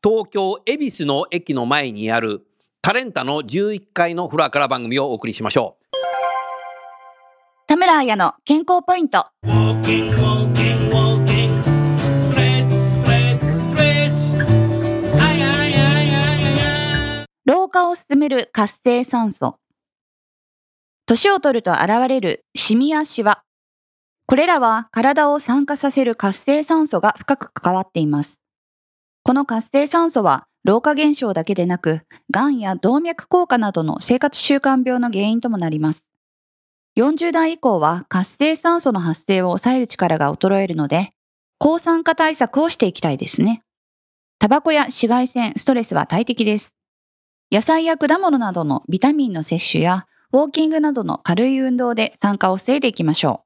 東京恵比寿の駅の前にあるタレンタの11階のフロアから番組をお送りしましょう田村彩の健康ポイント。老化を進める活性酸素。年を取ると現れるシミやシワ。これらは体を酸化させる活性酸素が深く関わっています。この活性酸素は老化現象だけでなく、癌や動脈硬化などの生活習慣病の原因ともなります。40代以降は活性酸素の発生を抑える力が衰えるので、抗酸化対策をしていきたいですね。タバコや紫外線、ストレスは大敵です。野菜や果物などのビタミンの摂取や、ウォーキングなどの軽い運動で酸化を防いでいきましょ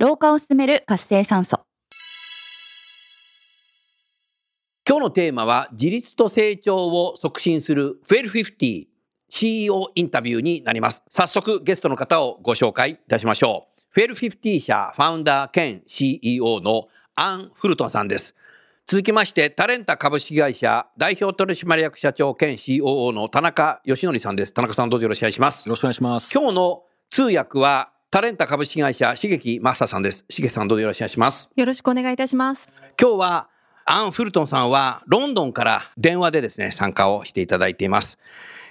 う。老化を進める活性酸素。今日のテーマは自立と成長を促進する1250 CEO インタビューになります。早速ゲストの方をご紹介いたしましょう。1250社ファウンダー兼 CEO のアン・フルトンさんです。続きましてタレンタ株式会社代表取締役社長兼 COO の田中義則さんです。田中さんどうぞよろしくお願いしますよ。ろしくお願いします。今日の通訳はタレンタ株式会社茂木正さんです。茂木さんどうぞよろしくお願いします。よろしくお願いいたします今日はアン・フルトンさんはロンドンから電話でですね、参加をしていただいています。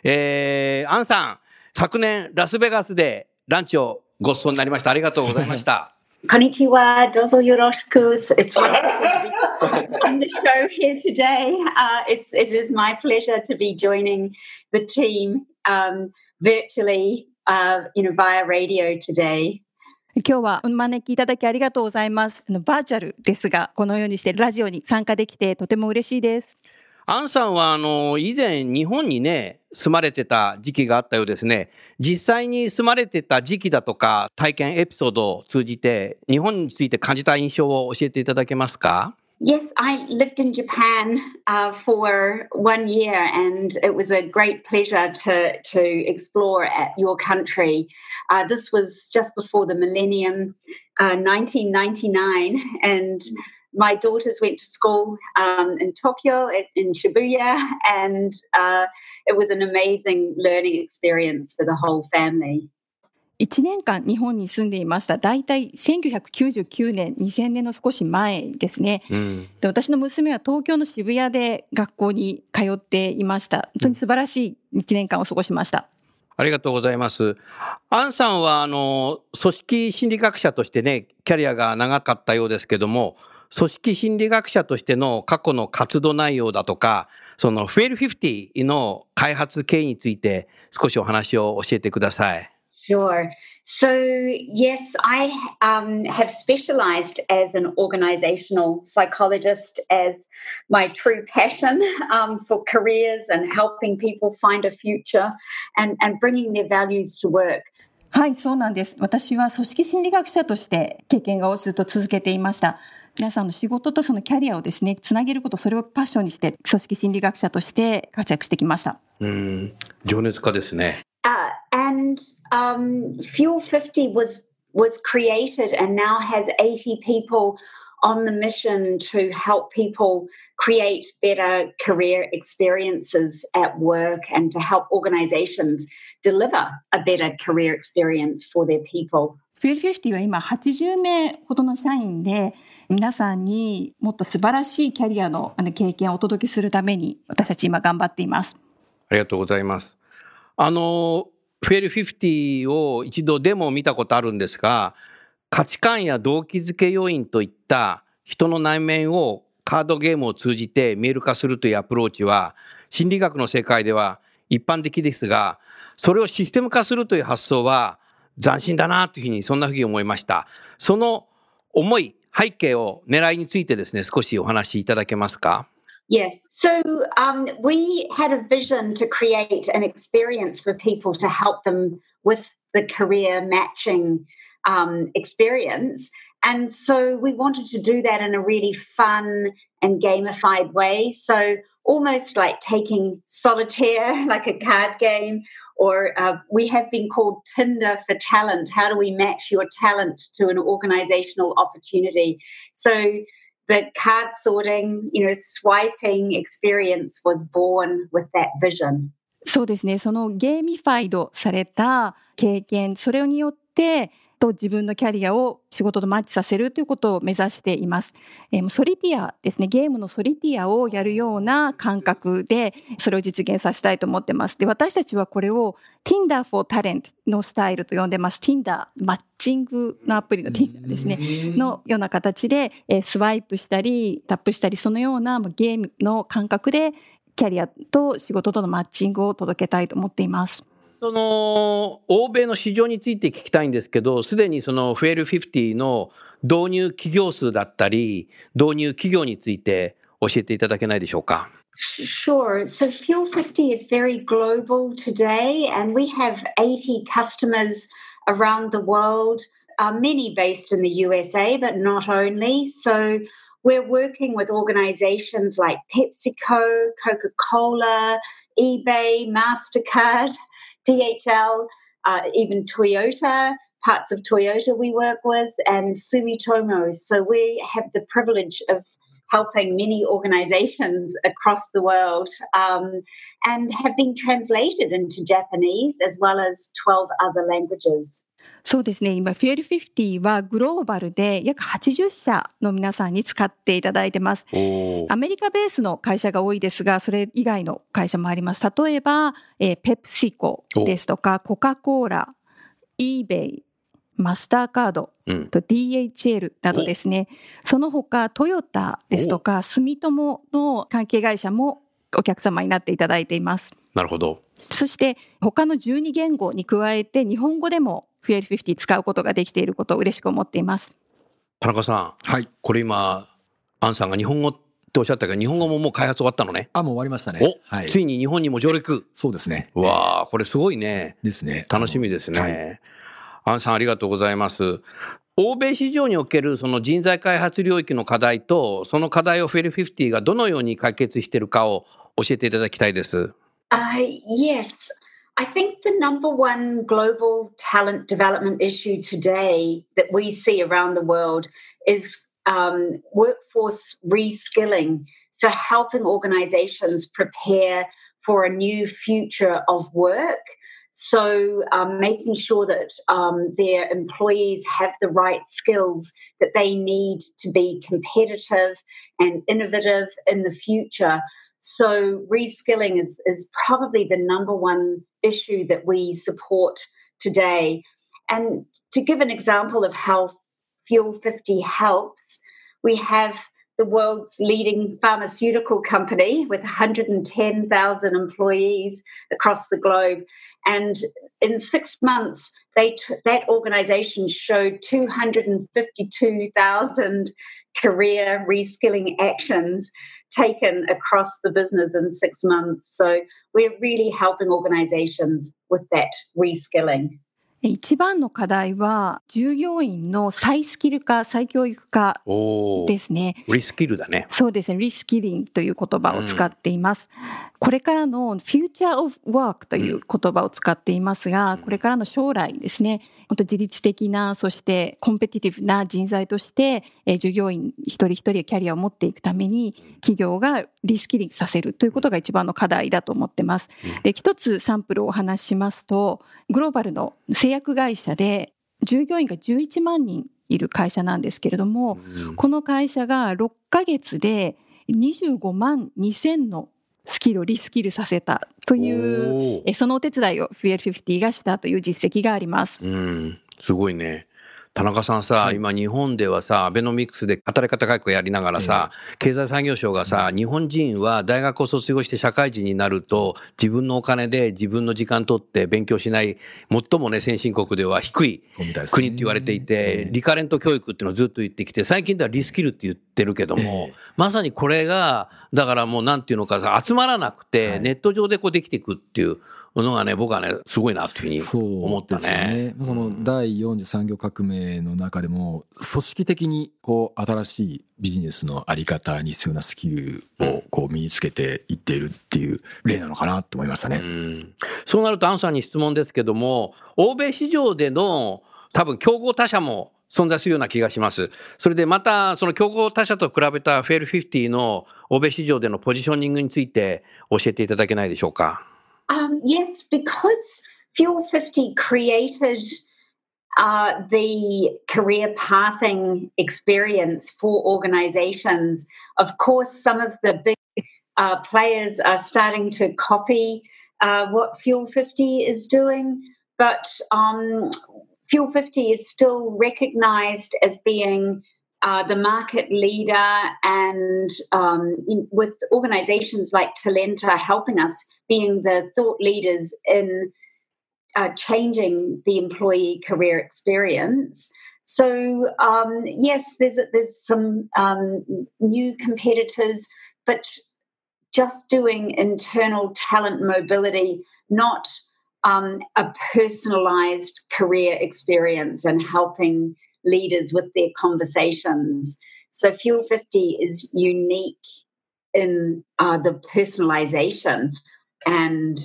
えー、アンさん、昨年ラスベガスでランチをご馳走になりました。ありがとうございました。こんにちは、どうぞよろしく。It's wonderful to be on the show here today. Uh, it's, it is my pleasure to be joining the team um, virtually, uh, you know, via radio today. 今日はお招きいただきありがとうございます。あのバーチャルですが、このようにしてラジオに参加できてとても嬉しいです。アンさんは、あの、以前日本にね、住まれてた時期があったようですね。実際に住まれてた時期だとか、体験エピソードを通じて、日本について感じた印象を教えていただけますか？Yes, I lived in Japan uh, for one year, and it was a great pleasure to to explore at your country. Uh, this was just before the millennium, uh, 1999, and my daughters went to school um, in Tokyo, in- Shibuya, and uh, it was an amazing learning experience for the whole family. 1年間日本に住んでいました。だいたい1999年、2000年の少し前ですね。うん。で私の娘は東京の渋谷で学校に通っていました。本当に素晴らしい1年間を過ごしました。ありがとうございます。アンさんは、あの、組織心理学者としてね、キャリアが長かったようですけども、組織心理学者としての過去の活動内容だとか、そのフェル50の開発経緯について少しお話を教えてください。Sure. So, yes, I um, have specialized as an organizational psychologist as my true passion um, for careers and helping people find a future and, and bringing their values to work. はい、そうなんです。私は組織心理学者として経験がずっと続けていました。皆さんの仕事とそのキャリアをですね、つなげること、それをパッションにして、組織心理学者として活躍してきました。うん、情熱家ですね。Uh, and um, Fuel 50 was was created and now has 80 people on the mission to help people create better career experiences at work and to help organizations deliver a better career experience for their people. フィル50は今80名ほどの社員で、皆さんにもっと素晴らしいキャリアの経験をお届けするために私たち今頑張っています。ありがとうございます。あの、フェル50を一度デモを見たことあるんですが、価値観や動機づけ要因といった人の内面をカードゲームを通じて見える化するというアプローチは、心理学の世界では一般的ですが、それをシステム化するという発想は斬新だなというふうに、そんなふうに思いました。その思い、背景を狙いについてですね、少しお話しいただけますか？Yes. So um, we had a vision to create an experience for people to help them with the career matching um, experience. And so we wanted to do that in a really fun and gamified way. So almost like taking solitaire, like a card game, or uh, we have been called Tinder for talent. How do we match your talent to an organizational opportunity? So the card sorting, you know, swiping experience was born with that vision. そうですね。そのゲーミファイドされた経験、それによって、と自分のキャリアを仕事とマッチさせるということを目指しています。えーもうソリティアですね。ゲームのソリティアをやるような感覚で、それを実現させたいと思ってます。で、私たちはこれを Tinder for Talent のスタイルと呼んでます。Tinder、マッチングのアプリの Tinder ですね。のような形で、えースワイプしたり、タップしたり、そのようなもうゲームの感覚で、キャリアと仕事とのマッチングを届けたいと思っています。その欧米の市場について聞きたいんですけど、すでにそのフェル50の導入企業数だったり、導入企業について教えていただけないでしょうか。Sure. So Fuel 50 is very global today, and we have 80 customers around the world, uh, many based in the USA, but not only. So we're working with organizations like PepsiCo, Coca Cola, eBay, MasterCard, DHL, uh, even Toyota. Parts of Toyota we work with, and Sumitomo. So we have the privilege of helping many organizations across the world um, and have been translated into Japanese as well as 12 other languages. そうですね。今、フィエル50はグローバルで約80社の皆さんに使っていただいてます。おアメリカベースの会社が多いですが、それ以外の会社もあります。例えば、えーペプシコですとか、コカ・コーラ、eBay、マスターカード、うん。と DHL などですね。その他、トヨタですとか、住友の関係会社もお客様になっていただいています。なるほど。そして、他の12言語に加えて、日本語でもフィエル50使うことができていることを嬉しく思っています。田中さん、はい。これ今、アンさんが日本語っておっしゃったけど、日本語ももう開発終わったのね。あ、もう終わりましたね。お、はい。ついに日本にも上陸。そうですね。うわあ、これすごいね。ですね。楽しみですね。はいアンさんありがとうございます。欧米市場におけるその人材開発領域の課題と、その課題をフェル50がどのように解決しているかを教えていただきたいです。Uh, yes. I think the number one global talent development issue today that we see around the world is um, workforce reskilling. So, helping organizations prepare for a new future of work. So, um, making sure that um, their employees have the right skills that they need to be competitive and innovative in the future. So reskilling is, is probably the number one issue that we support today. And to give an example of how Fuel 50 helps, we have the world's leading pharmaceutical company with 110,000 employees across the globe. And in six months, they t- that organization showed 252,000 career reskilling actions taken across the business in six months. So we're really helping organizations with that reskilling. 一番の課題は、従業員の再スキル化、再教育化。ですね。リスキルだね。そうですね。リスキリングという言葉を使っています。これからの Future of Work という言葉を使っていますが、これからの将来ですね、本当自律的な、そしてコンペティティブな人材として、えー従業員一人一人キャリアを持っていくために、企業がリスキリングさせるということが一番の課題だと思ってます。で、一つサンプルをお話ししますと、グローバルの製薬会社で従業員が11万人いる会社なんですけれども、うんこの会社が6ヶ月で25万2000のスキルをリスキルさせたという、そのお手伝いを FL50 がしたという実績があります。うん、すごいね。田中さんさ、はい。今日本ではさ、アベノミクスで働き方改革やりながらさ、経済産業省がさ、日本人は大学を卒業して社会人になると、自分のお金で自分の時間取って勉強しない、最もね、先進国では低い国って言われていて、リカレント教育っていうのをずっと言ってきて、最近ではリスキルって言ってるけども、ええ。まさにこれが、だからもうなんていうのかさ、集まらなくて、はい。ネット上でこうできていくっていうのがね、僕はね、すごいなっていうふうに思ったね。その第4次産業革命の中でも組織的にこう新しいビジネスのあり方に必要なスキルをこう身につけていっているっていう例なのかなと思いましたね。うん。そうなると、アンさんに質問ですけども、欧米市場での多分競合他社も存在するような気がします。それでまた、その競合他社と比べたフェル50の欧米市場でのポジショニングについて教えていただけないでしょうか。Um, yes, because Fuel 50 created uh, the career pathing experience for organizations. Of course, some of the big uh, players are starting to copy uh, what Fuel 50 is doing, but um, Fuel 50 is still recognized as being uh, the market leader and um, in, with organizations like Talenta helping us being the thought leaders in uh, changing the employee career experience. So um, yes, there's there's some um, new competitors, but just doing internal talent mobility, not um, a personalized career experience and helping leaders with their conversations. So Fuel 50 is unique in uh, the personalization and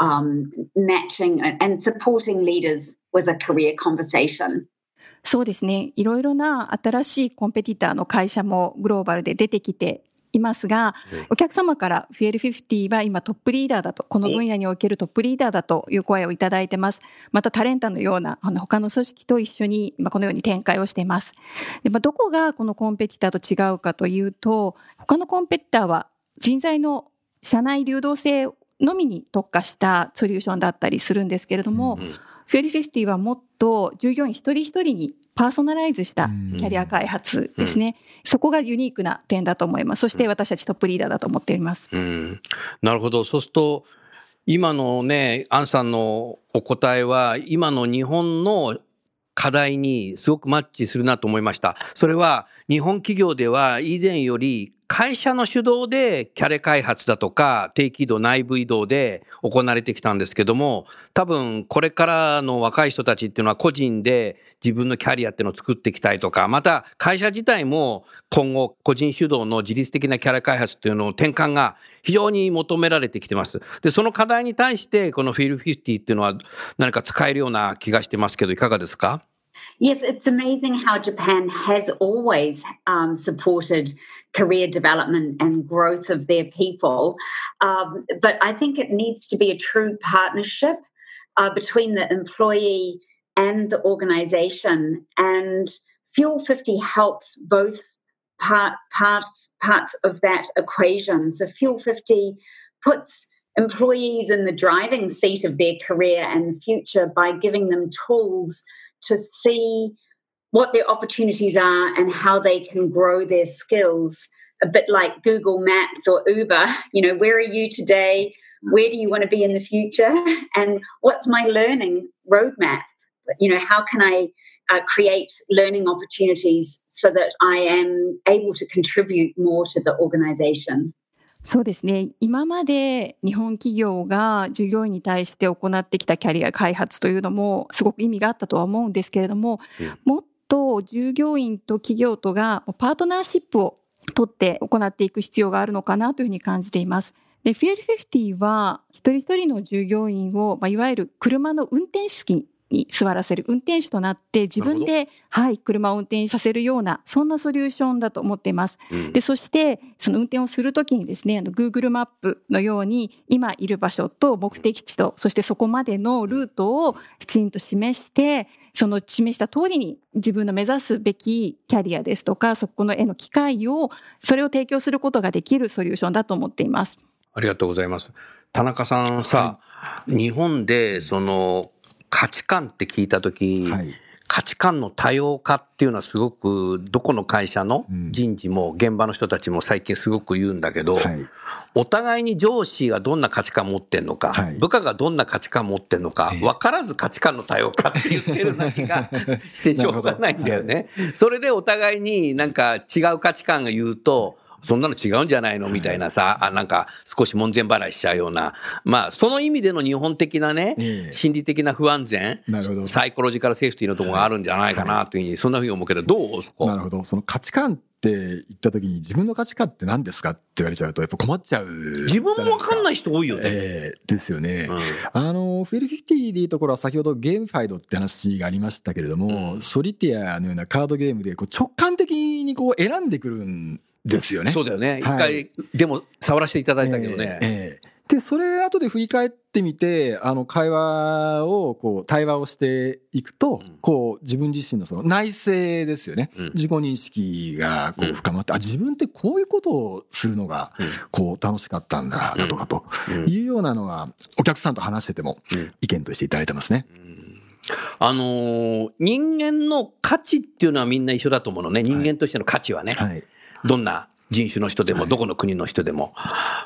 um, matching and supporting leaders with a career conversation. そうですね。いろいろな新しいコンペティターの会社もグローバルで出てきて いますがうん、お客様からフィエル50は今トップリーダーだと、この分野におけるトップリーダーだという声をいただいてます。またタレンタのようなあの他の組織と一緒に今このように展開をしています。でまあ、どこがこのコンペティターと違うかというと、他のコンペティターは人材の社内流動性のみに特化したソリューションだったりするんですけれども、うんフェリフィフティはもっと従業員一人一人にパーソナライズしたキャリア開発ですね。そこがユニークな点だと思います。そして私たちトップリーダーだと思っています。うん、なるほど。そうすると、今のね、アンさんのお答えは、今の日本の課題にすごくマッチするなと思いました。それは、日本企業では以前より会社の主導でキャリア開発だとか定期移動内部移動で行われてきたんですけども多分これからの若い人たちっていうのは個人で自分のキャリアっていうのを作っていきたいとかまた会社自体も今後個人主導の自律的なキャリア開発っていうのを転換が非常に求められてきてます。でその課題に対してこのフィル50っていうのは何か使えるような気がしてますけどいかがですか Yes, it's amazing how Japan has always um, supported career development and growth of their people. Um, but I think it needs to be a true partnership uh, between the employee and the organization. And Fuel 50 helps both part, part, parts of that equation. So Fuel 50 puts employees in the driving seat of their career and future by giving them tools to see what their opportunities are and how they can grow their skills a bit like google maps or uber you know where are you today where do you want to be in the future and what's my learning roadmap you know how can i uh, create learning opportunities so that i am able to contribute more to the organization? そうですね。今まで日本企業が従業員に対して行ってきたキャリア開発というのもすごく意味があったとは思うんですけれども、うんもっと従業員と企業とがパートナーシップを取って行っていく必要があるのかなというふうに感じています。で、フィエル50は一人一人の従業員を、まあ、いわゆる車の運転席に座らせる運転手となって自分で、はい、車を運転させるようなそんなソリューションだと思っています。うんで、そして、その運転をするときにですね、あの、Google マップのように、今いる場所と目的地と、そしてそこまでのルートをきちんと示して、その示した通りに自分の目指すべきキャリアですとか、そこのへの機会を、それを提供することができるソリューションだと思っています。ありがとうございます。田中さんさ、日本でその価値観って聞いたとき、はい。価値観の多様化っていうのはすごくどこの会社のうん人事も現場の人たちも最近すごく言うんだけど、はい。お互いに上司がどんな価値観持ってんのか、はい部下がどんな価値観持ってんのかええ分からず価値観の多様化って言ってるような気が してしょうがないんだよね。それでお互いになんか違う価値観が言うと、そんなの違うんじゃないの？みたいなさ、あなんか少し門前払いしちゃうような、まあその意味での日本的なね、ええ心理的な不安全、なるほど。サイコロジカルセーフティーのところがあるんじゃないかなというふうに、そんなふうに思うけど、どう？そこ。なるほど。その価値観って言った時に自分の価値観って何ですかって言われちゃうとやっぱ困っちゃう。自分もわかんないい人多いよね。ええですよね。うんあの、フェルフィフティでいうところは先ほどゲームファイドって話がありましたけれども、うんソリティアのようなカードゲームでこう直感的にこう選んでくるんですよね。そうだよね。一はい回、でも触らせていただいたけどね。で、それ後で振り返ってみて、あの、会話を、こう、対話をしていくと、うんこう、自分自身のその内省ですよね。うん自己認識が、こう深まって、あ、自分ってこういうことをするのが、こう、楽しかったんだ、だとかとうんいうようなのは、お客さんと話しててもうん、意見としていただいてますね。あのー人間の価値っていうのはみんな一緒だと思うのね。人間としての価値はね。はい。どんな人種の人でも、はいどこの国の人でも。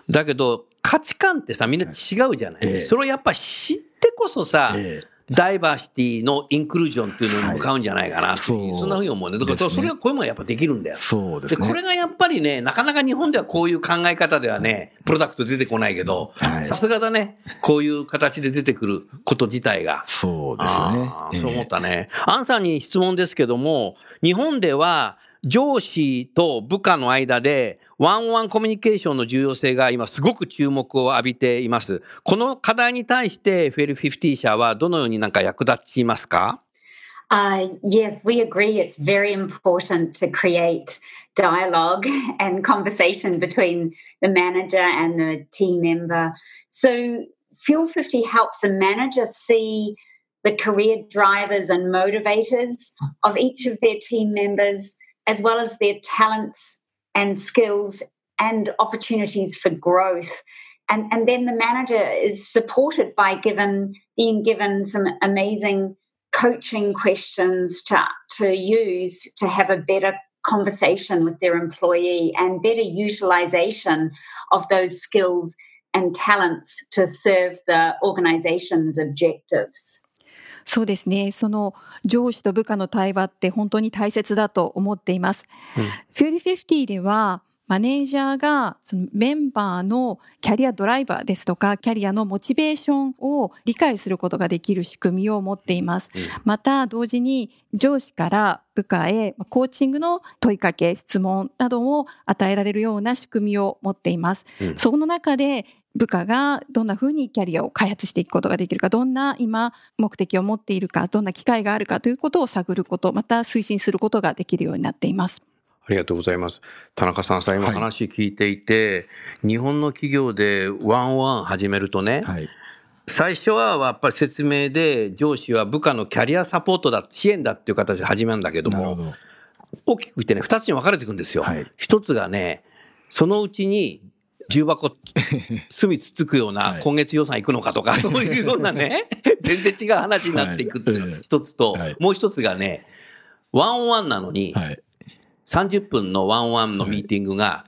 だけど、価値観ってさ、みんな違うじゃない。ええそれをやっぱ知ってこそさ、ええダイバーシティのインクルージョンっていうのに向かうんじゃないかなはいそんなふうに思うね。だからそれがこういうものがやっぱできるんだよ。で、そうですね。これがやっぱりね、なかなか日本ではこういう考え方ではね、プロダクト出てこないけど、はいさすがだね、こういう形で出てくること自体が。そうですよねそう思ったね。アンさんに質問ですけども、日本では上司と部下の間でワンワンコミュニケーションの重要性が今すごく注目を浴びています。この課題に対してフェル50社はどのようになんか役立ちますか Uh, yes, we agree. It's very important to create dialogue and conversation between the manager and the team member. So, Fuel 50 helps a manager see the career drivers and motivators of each of their team members, as well as their talents and skills and opportunities for growth. And, and then the manager is supported by given being given some amazing coaching questions to, to use to have a better conversation with their employee and better utilization of those skills and talents to serve the organization's objectives. そうですね。その上司と部下の対話って本当に大切だと思っています。うんフューリー50ではマネージャーがそのメンバーのキャリアドライバーですとかキャリアのモチベーションを理解することができる仕組みを持っています。うんまた同時に上司から部下へコーチングの問いかけ、質問などを与えられるような仕組みを持っています。うんその中で部下がどんな風にキャリアを開発していくことができるか、どんな今目的を持っているか、どんな機会があるかということを探ること、また推進することができるようになっています。ありがとうございます。田中さんさ、今はい話聞いていて、日本の企業でワンワン始めるとね、はい。最初はやっぱり説明で上司は部下のキャリアサポートだ、支援だっていう形で始めるんだけども、ど。大きく言ってね、二つに分かれていくんですよ。はい一つがね、そのうちに重箱、隅つつくようなはい。今月予算いくのかとか、そういうようなね、全然違う話になっていくっていうのが一つと、はい。もう一つがね、ワンワンなのに、はい。30分のワンワンのミーティングが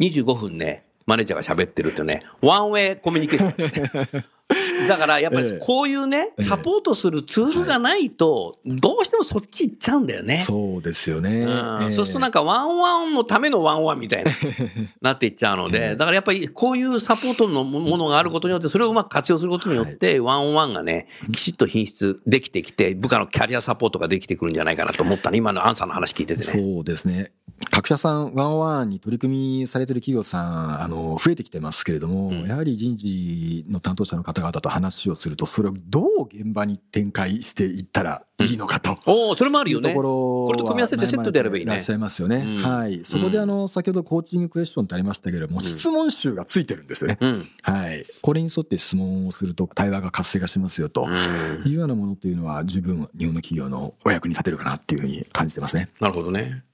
25分ね、マネージャーが喋ってるってね、ワンウェイコミュニケーション。だからやっぱええりこういうね、ええサポートするツールがないと、どうしてもそっち行っちゃうんだよね。そうですよね。うんそうするとなんか one on one のための one on one みたいな、なっていっちゃうので、だからやっぱりこういうサポートのものがあることによって、それをうまく活用することによって、 one on one がね、きちっと品質できてきて、部下のキャリアサポートができてくるんじゃないかなと思ったね。今のアンさんの話聞いててね。そうですね。各社さん、 one on one に取り組みされてる企業さん、あの、増えてきてますけれども、うんやはり人事の担当者の方々と話をすると、それをどう現場に展開していったらいいのかと。おお、それもあるよねこ。ろこれと組み合わせてセットでやればいいねいらっしゃいますよね。うんはい。そこであの、先ほどコーチングクエスチョンってありましたけれども、質問集がついてるんですよね。うん。はい。これに沿って質問をすると対話が活性化しますよと。うんいうようなものっていうのは十分日本の企業のお役に立てるかなっていうふうに感じてますね。なるほどね。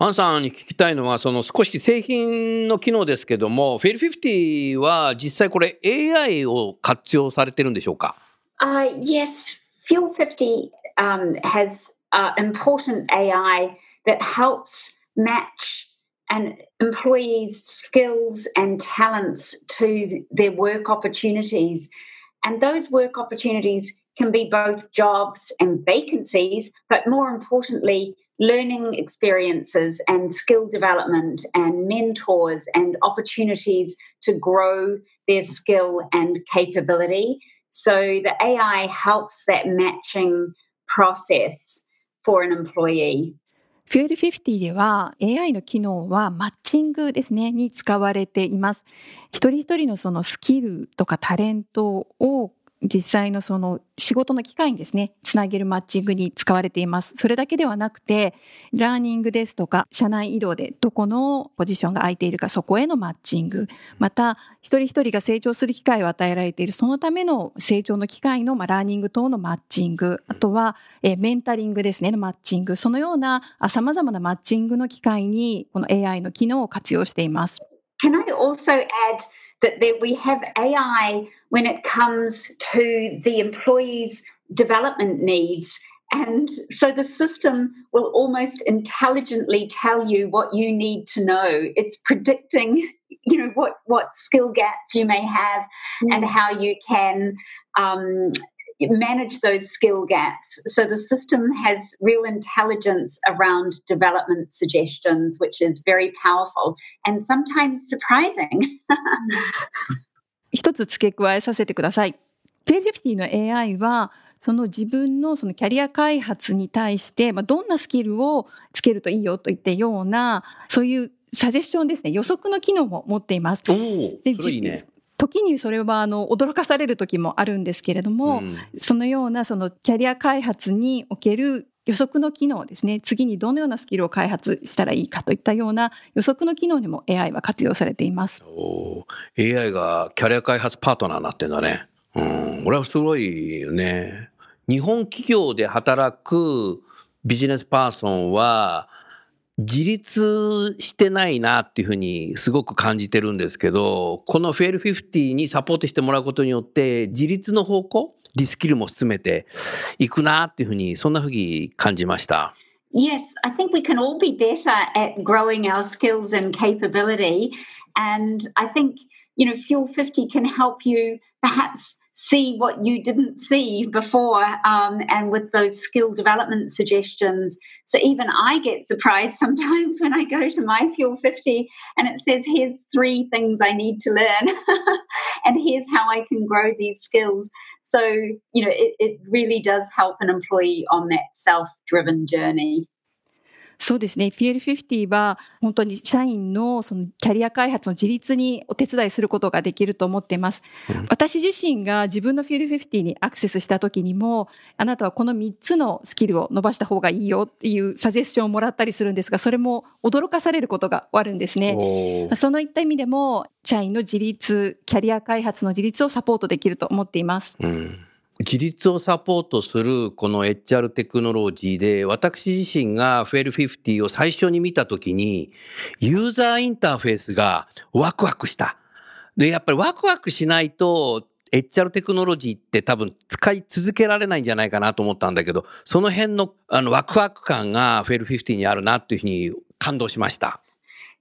アンさんに聞きたいのは、その少し製品の機能ですけども、フェル50は実際これ AI を活用されてるんでしょうか Uh, yes, Fuel 50 um, has uh, important AI that helps match an employee's skills and talents to their work opportunities. And those work opportunities can be both jobs and vacancies, but more importantly, learning experiences and skill development and mentors and opportunities to grow their skill and capability. So the AI helps that matching process for an employee. フュエル50では AI の機能はマッチングですね、に使われています。一人一人のそのスキルとかタレントを 実際のその仕事の機会にですね、つなげるマッチングに使われています。それだけではなくて、ラーニングですとか、社内移動でどこのポジションが空いているか、そこへのマッチング。また、一人一人が成長する機会を与えられている、そのための成長の機会の、まあ、ラーニング等のマッチング。あとは、えーメンタリングですね、のマッチング。そのようなあ様々なマッチングの機会に、この AI の機能を活用しています。Can I also add that there, we have AI when it comes to the employee's development needs? And so the system will almost intelligently tell you what you need to know. It's predicting, you know, what, what skill gaps you may have and how you can um, manage those skill gaps. So the system has real intelligence around development suggestions, which is very powerful and sometimes surprising. 一つ付け加えさせてください。P50 の AI は、その自分のそのキャリア開発に対して、まあ、どんなスキルをつけるといいよといったような、そういうサジェッションですね、予測の機能も持っています。おお、でね。時にそれはあの驚かされる時もあるんですけれども、うんそのようなそのキャリア開発における予測の機能ですね、次にどのようなスキルを開発したらいいかといったような予測の機能にも AI は活用されています。AI がキャリア開発パートナーになってんだね。うん、これはすごいよね。日本企業で働くビジネスパーソンは、自立してないなっていうふうにすごく感じてるんですけど、このフェル50にサポートしてもらうことによって、自立の方向、リスキルも進めていくなっていうふうに、そんなふうに感じました。Yes, I think we can all be better at growing our skills and capability. And I think, you know, Fuel 50 can help you perhaps see what you didn't see before um, and with those skill development suggestions. So even I get surprised sometimes when I go to my Fuel 50 and it says, here's three things I need to learn and here's how I can grow these skills. So, you know, it, it really does help an employee on that self driven journey. そうですね。PL50 は本当に社員のそのキャリア開発の自立にお手伝いすることができると思っています。私自身が自分の PL50 にアクセスした時にも、あなたはこの3つのスキルを伸ばした方がいいよっていうサジェッションをもらったりするんですが、それも驚かされることがあるんですね。そのいった意味でも、社員の自立、キャリア開発の自立をサポートできると思っています。うん自立をサポートするこの HR テクノロジーで、私自身がフェル50を最初に見たときに、ユーザーインターフェースがワクワクした。で、やっぱりワクワクしないと、HR テクノロジーって多分使い続けられないんじゃないかなと思ったんだけど、その辺のあのワクワク感がフェル50にあるなっていうふうに感動しました。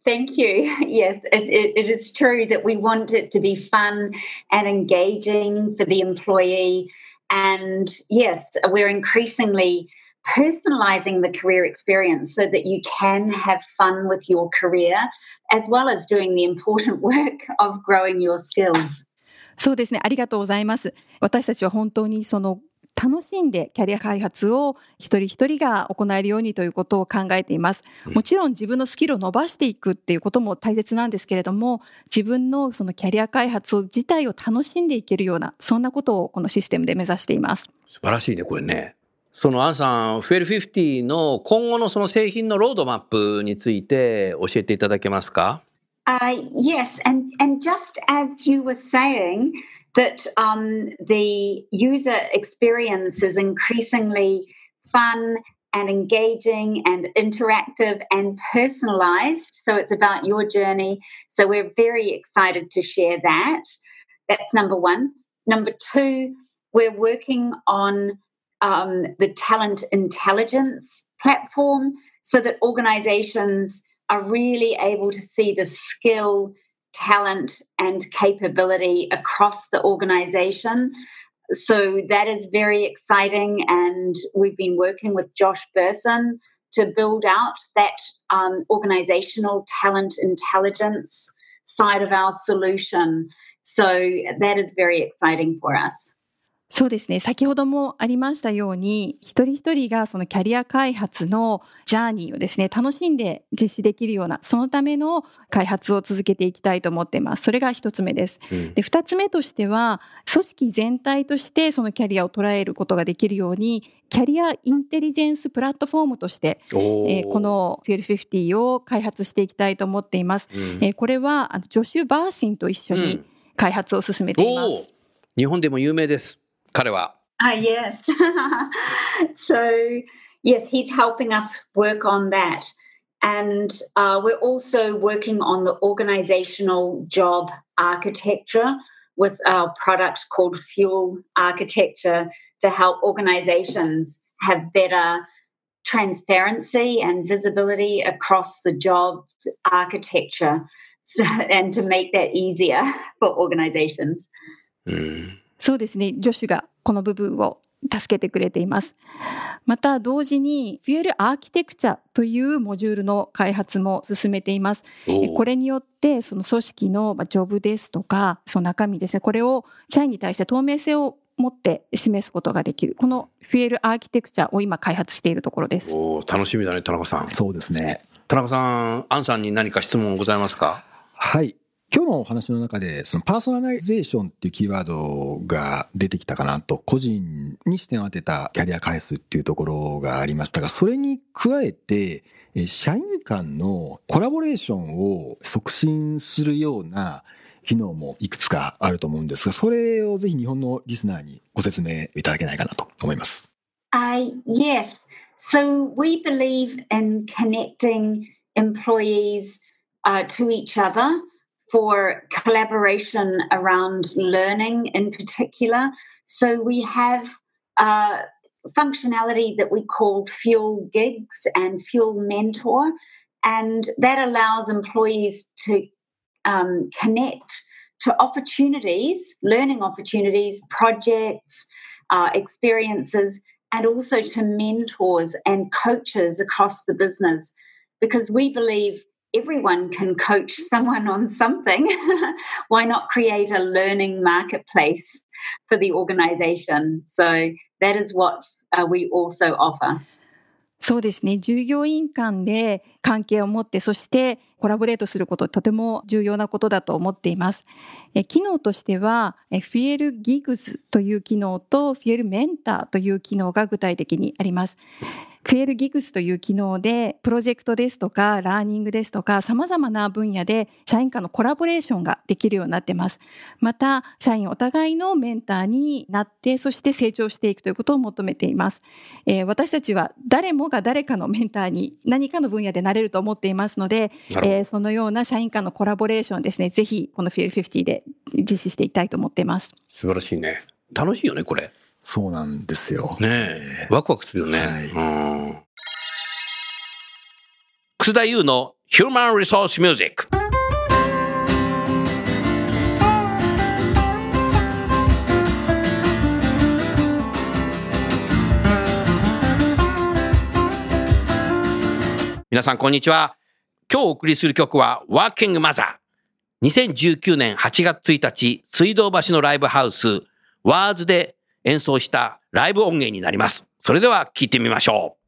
Thank you. Yes, it, it, it is true that we want it to be fun and engaging for the employee. And yes, we're increasingly personalizing the career experience so that you can have fun with your career as well as doing the important work of growing your skills. そうですね。ありがとうございます。私たちは本当にその 楽しんでキャリア開発を一人一人が行えるようにということを考えています。もちろん自分のスキルを伸ばしていくっていうことも大切なんですけれども、自分のそのキャリア開発自体を楽しんでいけるような、そんなことをこのシステムで目指しています。素晴らしいね、これね。そのアンさん、フェル50の今後のその製品のロードマップについて教えていただけますか？Uh, yes, and and just as you were saying that um, the user experience is increasingly fun and engaging and interactive and personalized. So it's about your journey. So we're very excited to share that. That's number one. Number two, we're working on um, the talent intelligence platform so that organizations are really able to see the skill, talent, and capability across the organization. So that is very exciting. And we've been working with Josh Burson to build out that um, organizational talent intelligence side of our solution. So that is very exciting for us. そうですね。先ほどもありましたように、一人一人がそのキャリア開発のジャーニーをですね、楽しんで実施できるような、そのための開発を続けていきたいと思っています。それが一つ目です。うんで、二つ目としては、組織全体としてそのキャリアを捉えることができるように、キャリアインテリジェンスプラットフォームとして、おえーこ、の Fuel50 を開発していきたいと思っています。うんえーこれは、あのジョシュ・バーシンと一緒にうん開発を進めています。おー日本でも有名です。Karawa. Ah, yes. so, yes, he's helping us work on that. And uh, we're also working on the organizational job architecture with our product called Fuel Architecture to help organizations have better transparency and visibility across the job architecture so, and to make that easier for organizations. Mm. そうですね。ジョシュがこの部分を助けてくれています。また同時に、フュエルアーキテクチャというモジュールの開発も進めています。これによって、その組織のまあジョブですとか、その中身ですね、これを社員に対して透明性を持って示すことができる。このフュエルアーキテクチャを今開発しているところです。おー楽しみだね、田中さん。そうですね。田中さん、アンさんに何か質問ございますか？はい。今日のお話の中で、そのパーソナライゼーションっていうキーワードが出てきたかなと、個人に視点を当てたキャリア開発っていうところがありましたが、それに加えて、社員間のコラボレーションを促進するような機能もいくつかあると思うんですが、それをぜひ日本のリスナーにご説明いただけないかなと思います。Uh, yes. So we believe in connecting employees uh, to each other for collaboration around learning in particular. So we have uh, functionality that we call Fuel Gigs and Fuel Mentor, and that allows employees to um, connect to opportunities, learning opportunities, projects, uh, experiences, and also to mentors and coaches across the business because we believe everyone can coach someone on something. Why not create a learning marketplace for the organization? So that is what uh, we also offer. そうですね。従業員間で関係を持って、そして コラボレートすること、とても重要なことだと思っています。え機能としては、えフィエルギグズという機能とフィエルメンターという機能が具体的にあります。フィエルギグスという機能で、プロジェクトですとか、ラーニングですとか、様々な分野で社員間のコラボレーションができるようになっています。また、社員お互いのメンターになって、そして成長していくということを求めています。えー私たちは誰もが誰かのメンターに何かの分野でなれると思っていますので、なるほどえーそのような社員間のコラボレーションですね、ぜひこのフィエル50で実施していきたいと思っています。素晴らしいね。楽しいよね、これ。そうなんですよ。ねえ。ワクワクするよね。はいうん。楠田優の Human Resource Music。皆さん、こんにちは。今日お送りする曲は Working Mother。2019年8月1日、水道橋のライブハウス、ワーズで演奏したライブ音源になります。それでは聴いてみましょう。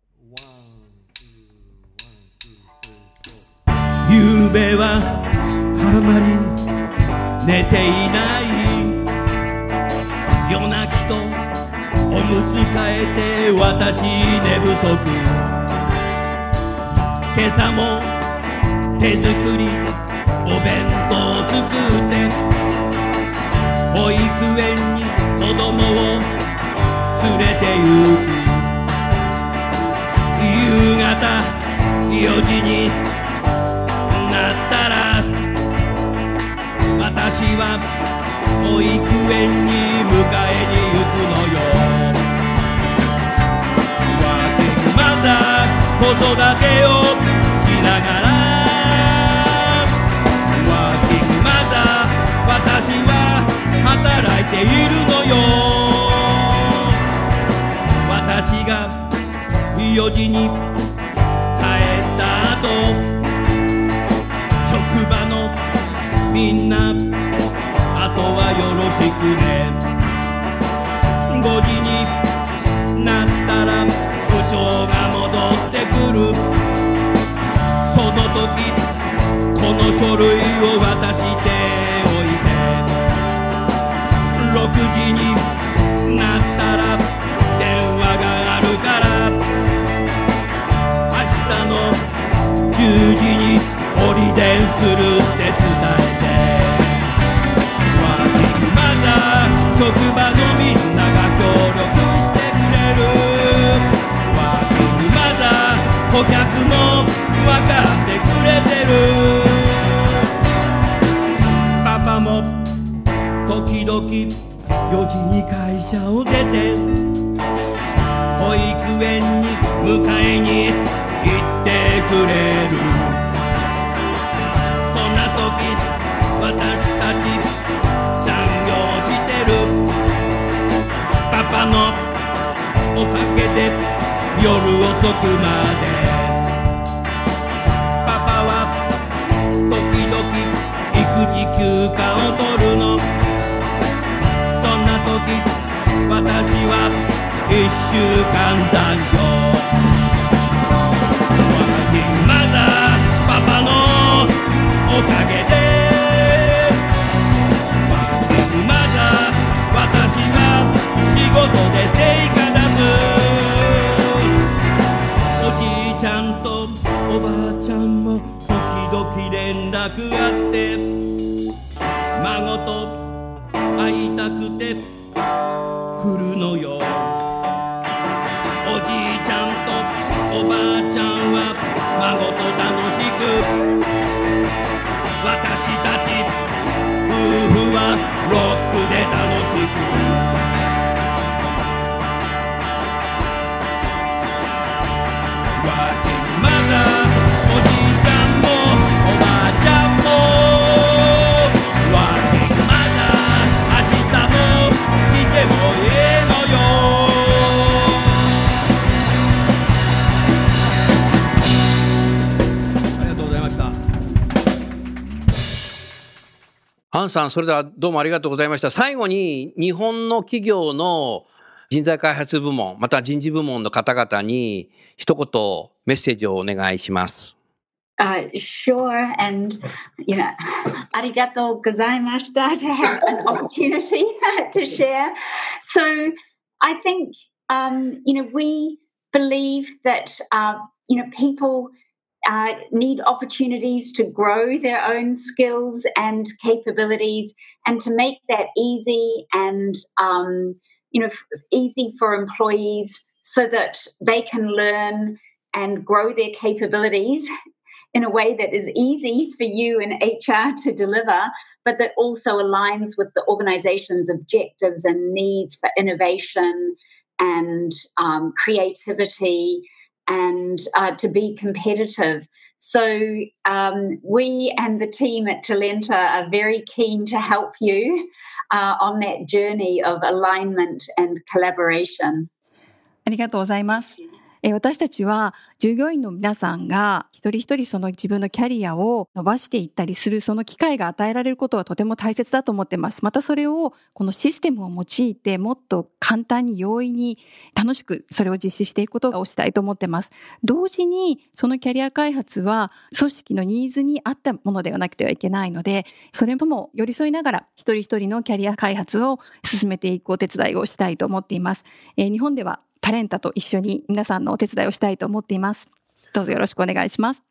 夕べはあまり寝ていない夜泣きとおむつ替えて私寝不足今朝も手作りお弁当作って保育園に子供を連れて行く。夕方4時になったら私は保育園に迎えに行くのよ。ワーキングマザー子育てを働いているのよ。私が4時に帰った後職場のみんなあとはよろしくね。5時になったら部長が戻ってくる。その時この書類を渡してするって伝えて。ワーキングマザー職場のみんなが協力してくれる。ワーキングマザー顧客も分かってくれてる。パパも時々4時に会社を出て保育園に迎えに行ってくれる。おかげで夜遅くまで。パパは時々育児休暇を取るの。そんな時私は一週間残業。ワーキングマザーパパのおかげで。なくて来るのよ。おじいちゃんとおばあちゃんは孫と楽しく私たち夫婦はハンさん、それではどうもありがとうございました。最後に日本の企業の人材開発部門、また人事部門の方々に一言メッセージをお願いします。Uh, sure, and you know, arigato gozaimashita to have an opportunity to share. So, I think um, you know we believe that uh, you know people uh, need opportunities to grow their own skills and capabilities, and to make that easy and um, you know easy for employees so that they can learn and grow their capabilities in a way that is easy for you in HR to deliver, but that also aligns with the organization's objectives and needs for innovation and um, creativity and uh, to be competitive. So, um, we and the team at Talenta are very keen to help you uh, on that journey of alignment and collaboration. ありがとうございます。 え私たちは従業員の皆さんが一人一人その自分のキャリアを伸ばしていったりするその機会が与えられることはとても大切だと思ってます。またそれをこのシステムを用いてもっと簡単に容易に楽しくそれを実施していくことをしたいと思ってます。同時にそのキャリア開発は組織のニーズに合ったものではなくてはいけないので、それとも寄り添いながら一人一人のキャリア開発を進めていくお手伝いをしたいと思っています。えー日本ではタレンタと一緒に皆さんのお手伝いをしたいと思っています。どうぞよろしくお願いします。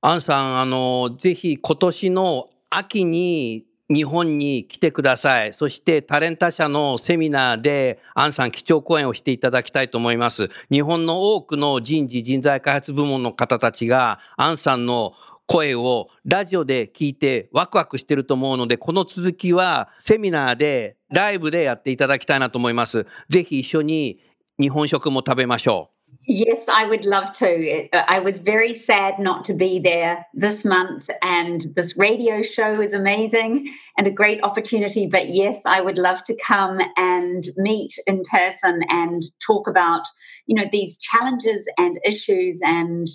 アンさん、あの、ぜひ今年の秋に日本に来てください。そしてタレンタ社のセミナーでアンさん基調講演をしていただきたいと思います。日本の多くの人事人材開発部門の方たちがアンさんの声をラジオで聞いてワクワクしてると思うので、この続きはセミナーでライブでやっていただきたいなと思います。ぜひ一緒に日本食も食べましょう。 Yes, I would love to. It- I was very sad not to be there this month, and this radio show is amazing and a great opportunity. But yes, I would love to come and meet in person and talk about, you know, these challenges and issues and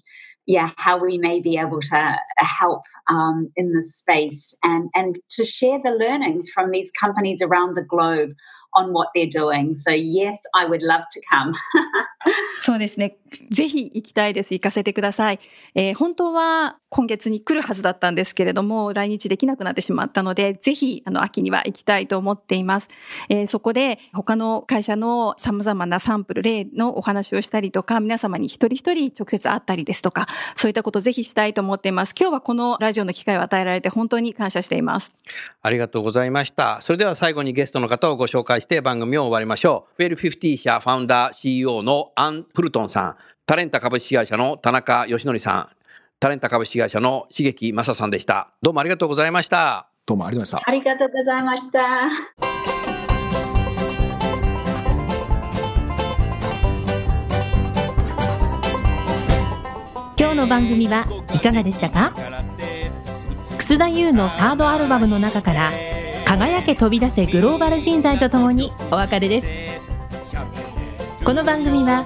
yeah, how we may be able to help um, in this space and and to share the learnings from these companies around the globe on what they're doing. So, yes, I would love to come. so, this ぜひ行きたいです。行かせてください。えー本当は今月に来るはずだったんですけれども、来日できなくなってしまったので、ぜひ、あの、秋には行きたいと思っています。えーそこで、他の会社の様々なサンプル、例のお話をしたりとか、皆様に一人一人直接会ったりですとか、そういったことをぜひしたいと思っています。今日はこのラジオの機会を与えられて本当に感謝しています。ありがとうございました。それでは最後にゲストの方をご紹介して番組を終わりましょう。フェル50社ファウンダー CEO のアン・フルトンさん、タレンタ株式会社の田中義則さん、タレンタ株式会社の茂木正さんでした。どうもありがとうございました。どうもありがとうございました。ありがとうございました。今日の番組はいかがでしたか？楠田優のサードアルバムの中から「輝け飛び出せグローバル人材」とともにお別れですこの番組は